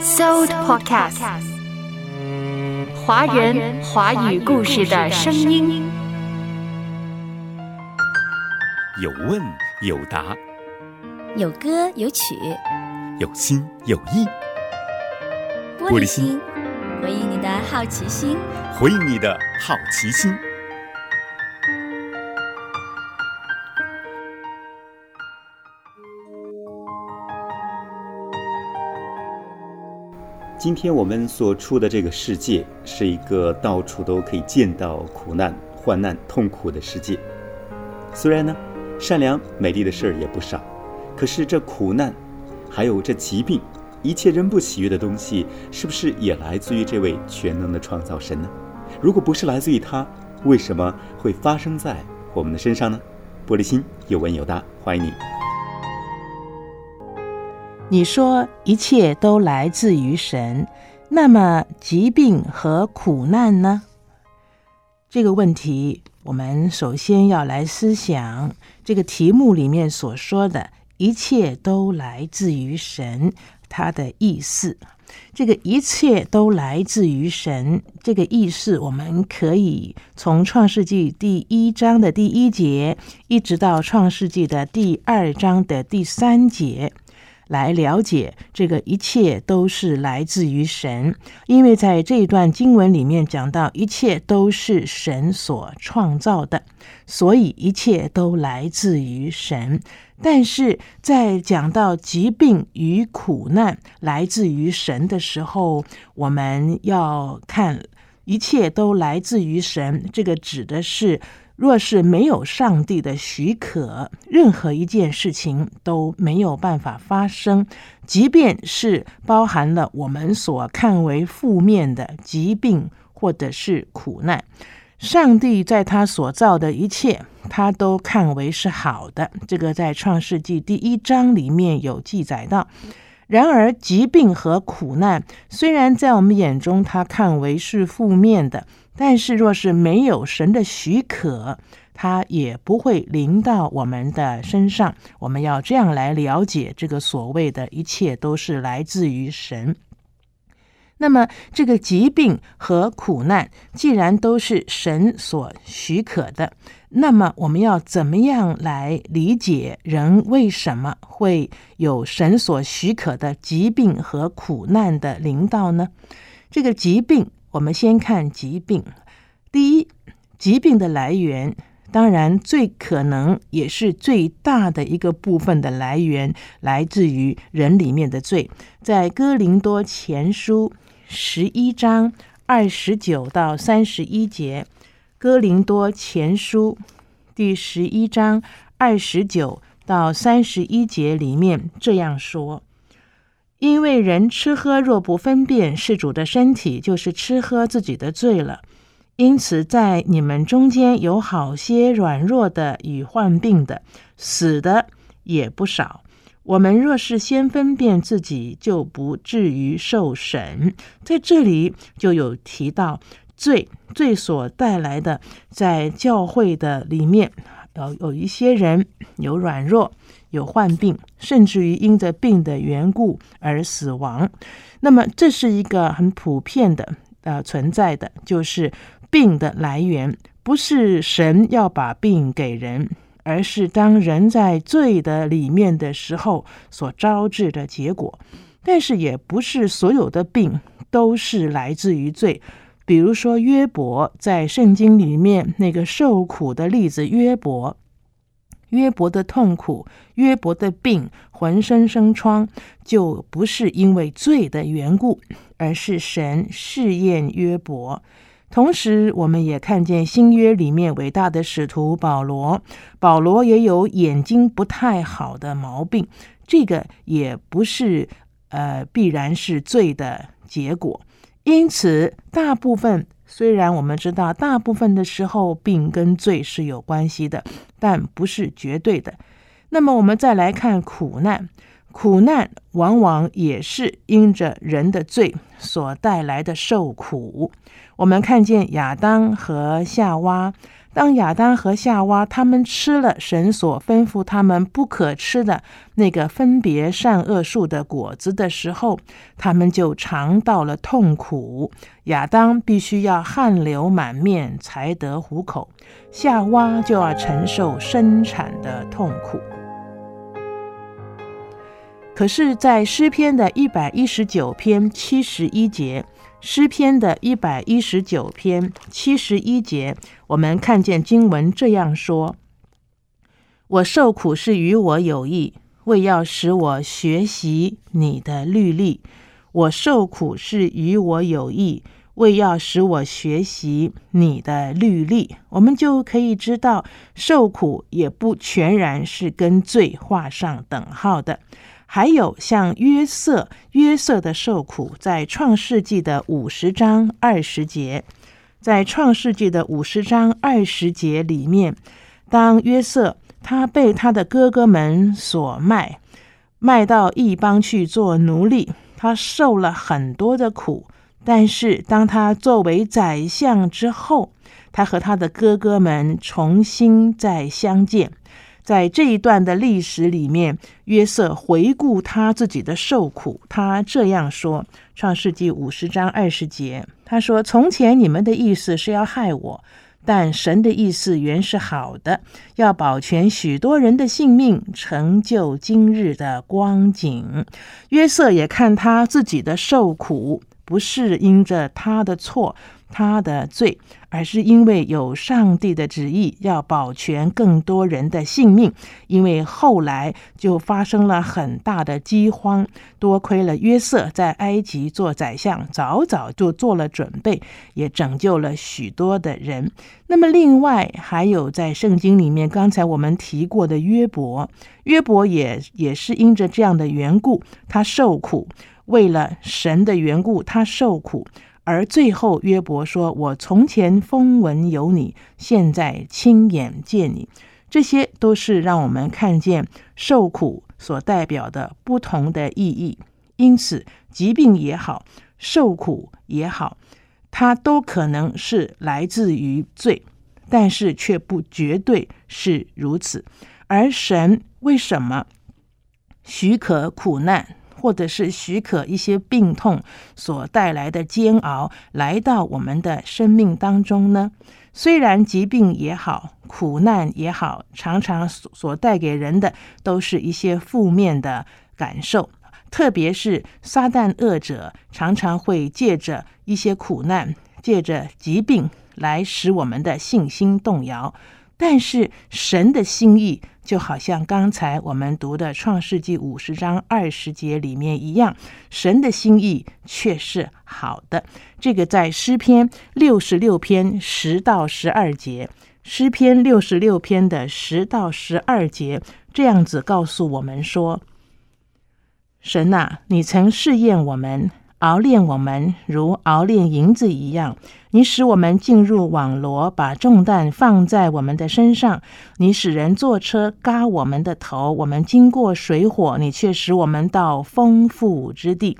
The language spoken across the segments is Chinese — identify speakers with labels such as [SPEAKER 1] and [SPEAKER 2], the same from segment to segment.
[SPEAKER 1] So Podcast，华人华语故事的声音。
[SPEAKER 2] 有问有答，
[SPEAKER 3] 有歌有曲，
[SPEAKER 2] 有心有意。
[SPEAKER 3] 玻璃心，回应你的好奇心，
[SPEAKER 2] 回应你的好奇心。今天我们所处的这个世界，是一个到处都可以见到苦难、患难、痛苦的世界。虽然呢，善良美丽的事儿也不少，可是这苦难，还有这疾病，一切人不喜悦的东西，是不是也来自于这位全能的创造神呢？如果不是来自于他，为什么会发生在我们的身上呢？玻璃心有问有答，欢迎你。
[SPEAKER 4] 你说一切都来自于神，那么疾病和苦难呢？这个问题，我们首先要来思想这个题目里面所说的一切都来自于神，它的意思。这个一切都来自于神，这个意思，我们可以从创世纪第一章的第一节，一直到创世纪的第二章的第三节。来了解这个一切都是来自于神，因为在这一段经文里面讲到一切都是神所创造的，所以一切都来自于神。但是在讲到疾病与苦难来自于神的时候，我们要看一切都来自于神，这个指的是。若是没有上帝的许可，任何一件事情都没有办法发生。即便是包含了我们所看为负面的疾病或者是苦难，上帝在他所造的一切，他都看为是好的。这个在创世纪第一章里面有记载到。然而，疾病和苦难虽然在我们眼中，他看为是负面的。但是，若是没有神的许可，它也不会临到我们的身上。我们要这样来了解这个所谓的一切都是来自于神。那么，这个疾病和苦难既然都是神所许可的，那么我们要怎么样来理解人为什么会有神所许可的疾病和苦难的临到呢？这个疾病。我们先看疾病。第一，疾病的来源，当然最可能也是最大的一个部分的来源，来自于人里面的罪。在哥林多前书十一章二十九到三十一节，哥林多前书第十一章二十九到三十一节里面这样说。因为人吃喝若不分辨是主的身体，就是吃喝自己的罪了。因此，在你们中间有好些软弱的与患病的，死的也不少。我们若是先分辨自己，就不至于受审。在这里就有提到罪，罪所带来的，在教会的里面，有有一些人有软弱。有患病，甚至于因着病的缘故而死亡。那么，这是一个很普遍的呃存在的，就是病的来源不是神要把病给人，而是当人在罪的里面的时候所招致的结果。但是，也不是所有的病都是来自于罪。比如说，约伯在圣经里面那个受苦的例子，约伯。约伯的痛苦，约伯的病，浑身生疮，就不是因为罪的缘故，而是神试验约伯。同时，我们也看见新约里面伟大的使徒保罗，保罗也有眼睛不太好的毛病，这个也不是呃必然是罪的结果。因此，大部分。虽然我们知道大部分的时候病跟罪是有关系的，但不是绝对的。那么我们再来看苦难，苦难往往也是因着人的罪所带来的受苦。我们看见亚当和夏娃。当亚当和夏娃他们吃了神所吩咐他们不可吃的那个分别善恶树的果子的时候，他们就尝到了痛苦。亚当必须要汗流满面才得糊口，夏娃就要承受生产的痛苦。可是，在诗篇的一百一十九篇七十一节。诗篇的一百一十九篇七十一节，我们看见经文这样说：“我受苦是与我有益，为要使我学习你的律例。我受苦是与我有益，为要使我学习你的律例。”我们就可以知道，受苦也不全然是跟罪画上等号的。还有像约瑟，约瑟的受苦，在创世纪的五十章二十节，在创世纪的五十章二十节里面，当约瑟他被他的哥哥们所卖，卖到异邦去做奴隶，他受了很多的苦。但是当他作为宰相之后，他和他的哥哥们重新再相见。在这一段的历史里面，约瑟回顾他自己的受苦，他这样说：《创世纪五十章二十节，他说：“从前你们的意思是要害我，但神的意思原是好的，要保全许多人的性命，成就今日的光景。”约瑟也看他自己的受苦，不是因着他的错。他的罪，而是因为有上帝的旨意要保全更多人的性命。因为后来就发生了很大的饥荒，多亏了约瑟在埃及做宰相，早早就做了准备，也拯救了许多的人。那么，另外还有在圣经里面，刚才我们提过的约伯，约伯也也是因着这样的缘故，他受苦，为了神的缘故，他受苦。而最后，约伯说：“我从前风闻有你，现在亲眼见你。”这些都是让我们看见受苦所代表的不同的意义。因此，疾病也好，受苦也好，它都可能是来自于罪，但是却不绝对是如此。而神为什么许可苦难？或者是许可一些病痛所带来的煎熬来到我们的生命当中呢？虽然疾病也好，苦难也好，常常所所带给人的都是一些负面的感受，特别是撒旦恶者常常会借着一些苦难，借着疾病来使我们的信心动摇。但是神的心意。就好像刚才我们读的《创世纪》五十章二十节里面一样，神的心意却是好的。这个在诗篇六十六篇十到十二节，诗篇六十六篇的十到十二节这样子告诉我们说：“神啊，你曾试验我们。”熬炼我们如熬炼银子一样，你使我们进入网罗，把重担放在我们的身上。你使人坐车嘎我们的头，我们经过水火，你却使我们到丰富之地。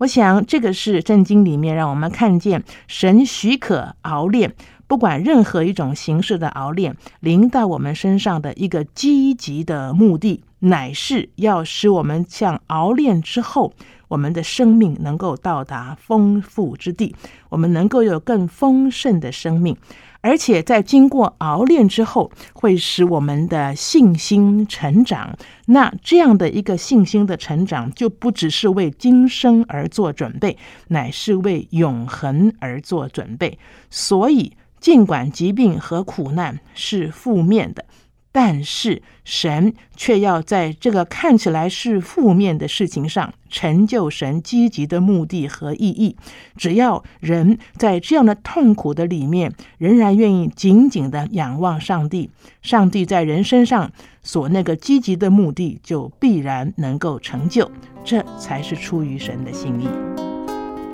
[SPEAKER 4] 我想，这个是圣经里面让我们看见神许可熬炼，不管任何一种形式的熬炼，临到我们身上的一个积极的目的，乃是要使我们像熬炼之后。我们的生命能够到达丰富之地，我们能够有更丰盛的生命，而且在经过熬炼之后，会使我们的信心成长。那这样的一个信心的成长，就不只是为今生而做准备，乃是为永恒而做准备。所以，尽管疾病和苦难是负面的。但是神却要在这个看起来是负面的事情上成就神积极的目的和意义。只要人在这样的痛苦的里面，仍然愿意紧紧的仰望上帝，上帝在人身上所那个积极的目的就必然能够成就。这才是出于神的心意。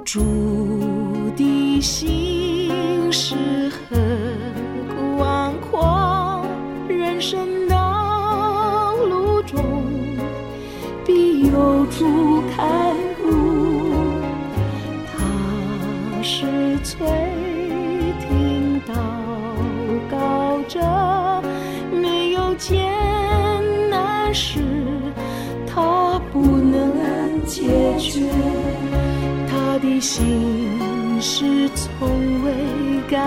[SPEAKER 5] 主的心是何？生道路中，必有。
[SPEAKER 4] 主看顾，他是垂听祷告者，没有艰难事他不能解决，他的心是从未改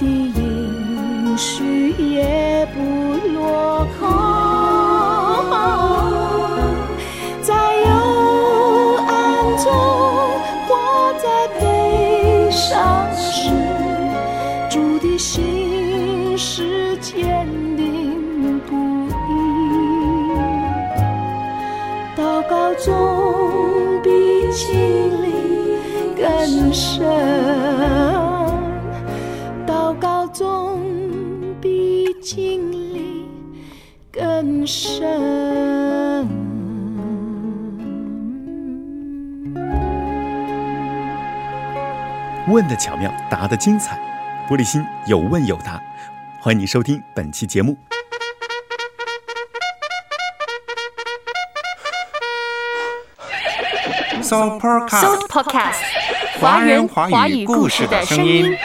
[SPEAKER 4] 的应许也不落空，在幽暗中或在悲伤时，主的心是坚定不移。祷告中比经历更深，
[SPEAKER 2] 问的巧妙，答的精彩，玻璃心有问有答。欢迎你收听本期节目。
[SPEAKER 6] So Podcast，华人
[SPEAKER 1] 华
[SPEAKER 6] 华语故
[SPEAKER 1] 事
[SPEAKER 6] 事的声音。